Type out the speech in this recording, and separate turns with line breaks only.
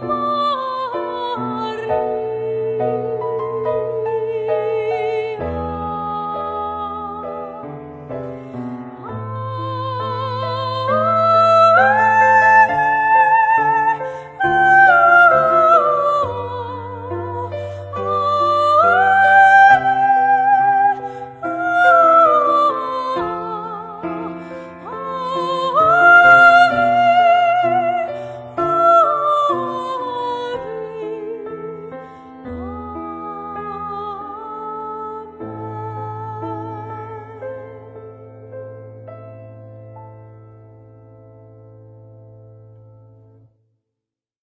梦。